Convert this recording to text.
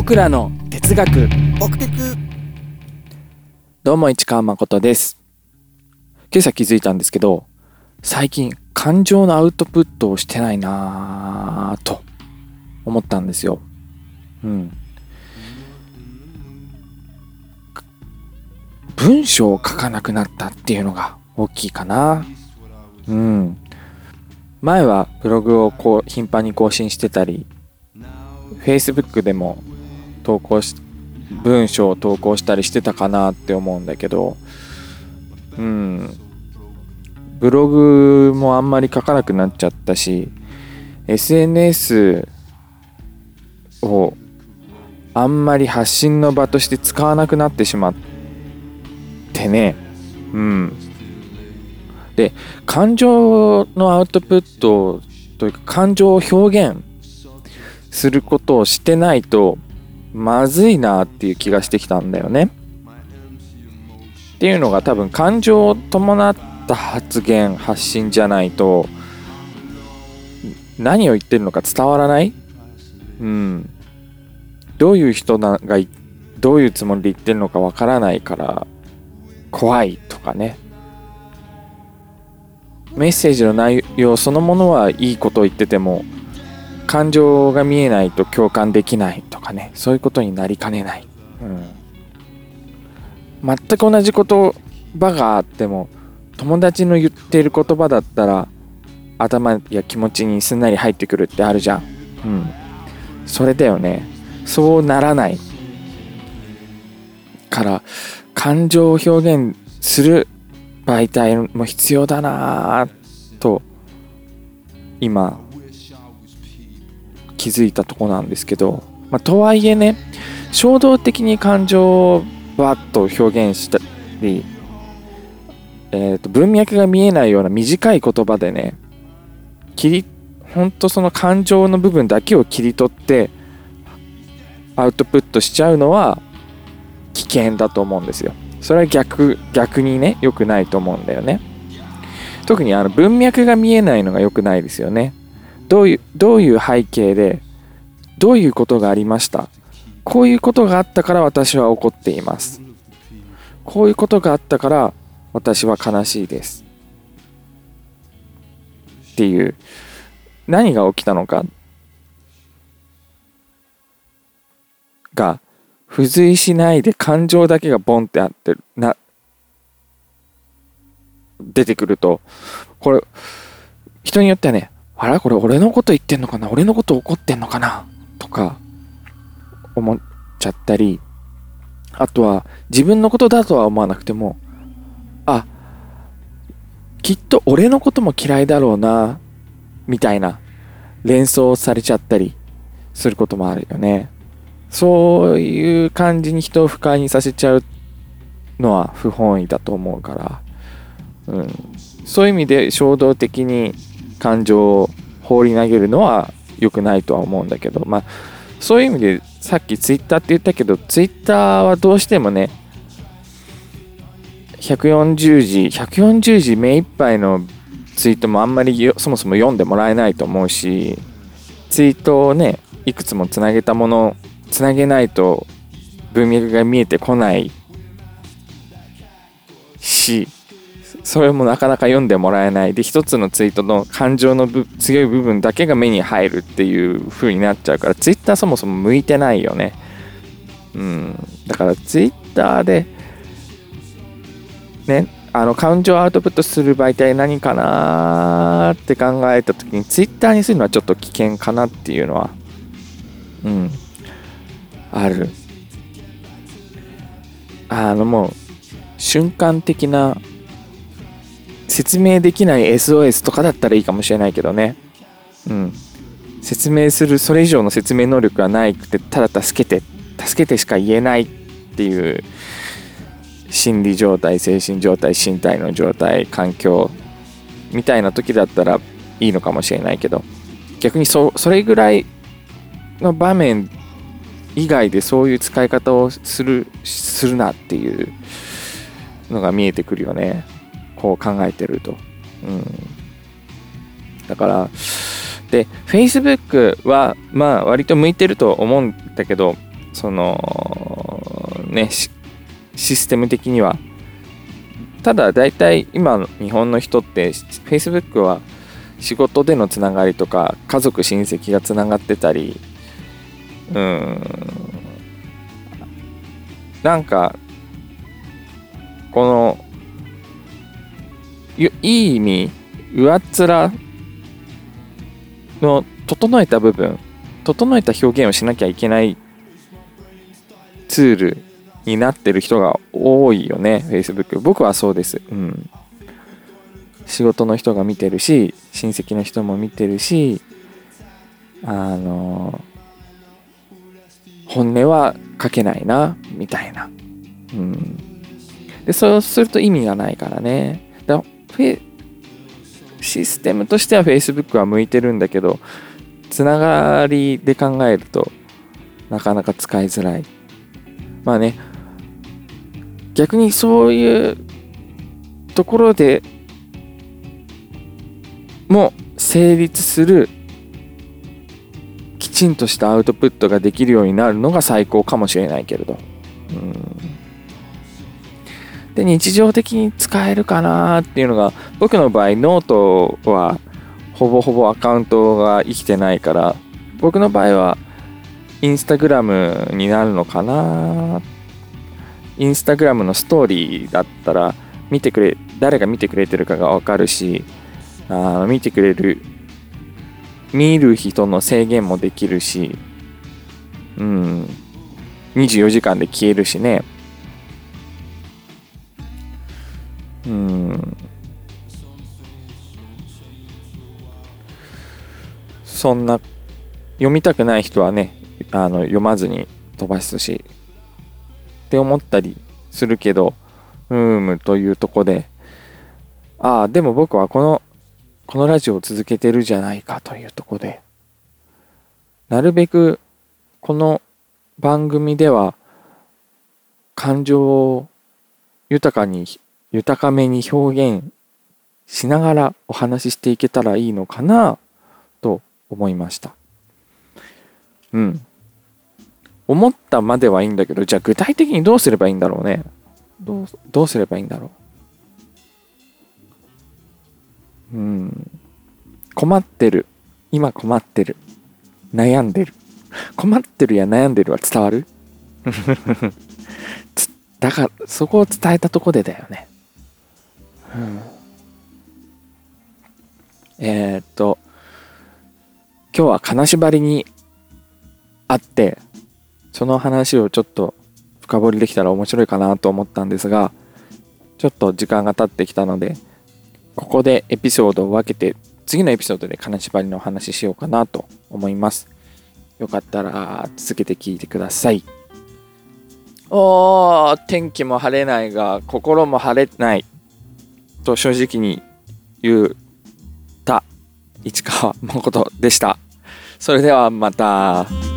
僕らの哲学。僕哲どうも市川誠です。今朝気づいたんですけど最近感情のアウトプットをしてないなぁと。思ったんですよ。うん。文章を書かなくなったっていうのが大きいかな。うん。前はブログをこう頻繁に更新してたり Facebook でも投稿し文章を投稿したりしてたかなって思うんだけどうん。ブログもあんまり書かなくなっちゃったし SNS をあんまり発信の場として使わなくなってしまってね。うん。で感情のアウトプットというか感情を表現することをしてないとまずいなっていう気がしてきたんだよね。っていうのが多分感情を伴った発言発信じゃないと何を言ってるのか伝わらない？うん。どういう人がどういうつもりで言ってるのかわからないから怖いとかね。メッセージの内容そのものはいいことを言ってても感情が見えないと共感できないとかねそういうことになりかねない、うん、全く同じ言葉があっても友達の言っている言葉だったら頭や気持ちにすんなり入ってくるってあるじゃん。うん。それだよね。そうならないから感情を表現する媒体も必要だなと今気づいたとこなんですけど、まあ、とはいえね衝動的に感情をバッと表現したり、えー、と文脈が見えないような短い言葉でね切り本当その感情の部分だけを切り取ってアウトプットしちゃうのは危険だと思うんですよ。それは逆逆にね良くないと思うんだよね。特にあの文脈が見えないのが良くないですよね。どういうどういう背景でどういうことがありました？こういうことがあったから私は怒っています。こういうことがあったから私は悲しいです。っていう何が起きたのか？が付随しないで感情だけがボンってあってな出てくるとこれ人によってはねあらこれ俺のこと言ってんのかな？俺のこと怒ってんのかな？とか思っちゃったり、あとは自分のことだとは思わなくても、あ、きっと俺のことも嫌いだろうな、みたいな連想されちゃったりすることもあるよね。そういう感じに人を不快にさせちゃうのは不本意だと思うから、うん、そういう意味で衝動的に感情を放り投げるのは良くないとは思うんだけど、まあ、そういう意味でさっきツイッターって言ったけど、ツイッターはどうしてもね、140字、140字目いっぱいのツイートもあんまりそもそも読んでもらえないと思うし、ツイートをね、いくつもつなげたもの、つなげないと文脈が見えてこないし、それもなかなか読んでもらえない。で一つのツイートの感情の強い部分だけが目に入るっていう風になっちゃうからツイッターそもそも向いてないよね。うん。だからツイッターでねあの感情アウトプットする媒体何かなって考えた時にツイッターにするのはちょっと危険かなっていうのはうん。ある。あのもう瞬間的な説明できない SOS とかだったらいいかもしれないけどね。うん。説明する、それ以上の説明能力がないくて、ただ助けて、助けてしか言えないっていう心理状態、精神状態、身体の状態、環境みたいな時だったらいいのかもしれないけど、逆にそそれぐらいの場面以外でそういう使い方をする、するなっていうのが見えてくるよね。こう考えてると。うん、だからで Facebook はまあ割と向いてると思うんだけどそのねシステム的には。ただ大体今の日本の人って Facebook は仕事でのつながりとか家族親戚がつながってたりうん。なんかこのいい意味上っ面の整えた部分整えた表現をしなきゃいけないツールになってる人が多いよね Facebook 僕はそうです。うん。仕事の人が見てるし親戚の人も見てるしあの本音は書けないなみたいな。うん。でそうすると意味がないからね。システムとしては Facebook は向いてるんだけどつながりで考えるとなかなか使いづらいまあね逆にそういうところでも成立するきちんとしたアウトプットができるようになるのが最高かもしれないけれど。うんで日常的に使えるかなっていうのが僕の場合ノートはほぼほぼアカウントが生きてないから僕の場合はインスタグラムになるのかな。インスタグラムのストーリーだったら見てくれ誰が見てくれてるかがわかるしあ見てくれる見る人の制限もできるしうん24時間で消えるしね。そんな読みたくない人はねあの読まずに飛ばすしって思ったりするけどうーむというとこでああでも僕はこのこのラジオを続けてるじゃないかというとこでなるべくこの番組では感情を豊かに豊かめに表現しながらお話ししていけたらいいのかな思いました。うん。思ったまではいいんだけど、じゃあ具体的にどうすればいいんだろうね。どう、どうすればいいんだろう。うん。困ってる。今困ってる。悩んでる。困ってるや悩んでるは伝わる？だから、そこを伝えたとこでだよね。うん、えー、っと今日は金縛りにあってその話をちょっと深掘りできたら面白いかなと思ったんですがちょっと時間が経ってきたのでここでエピソードを分けて次のエピソードで金縛りの話しようかなと思います。よかったら続けて聞いてください。おー天気も晴れないが心も晴れない。と正直に言った市川誠でした。それではまた。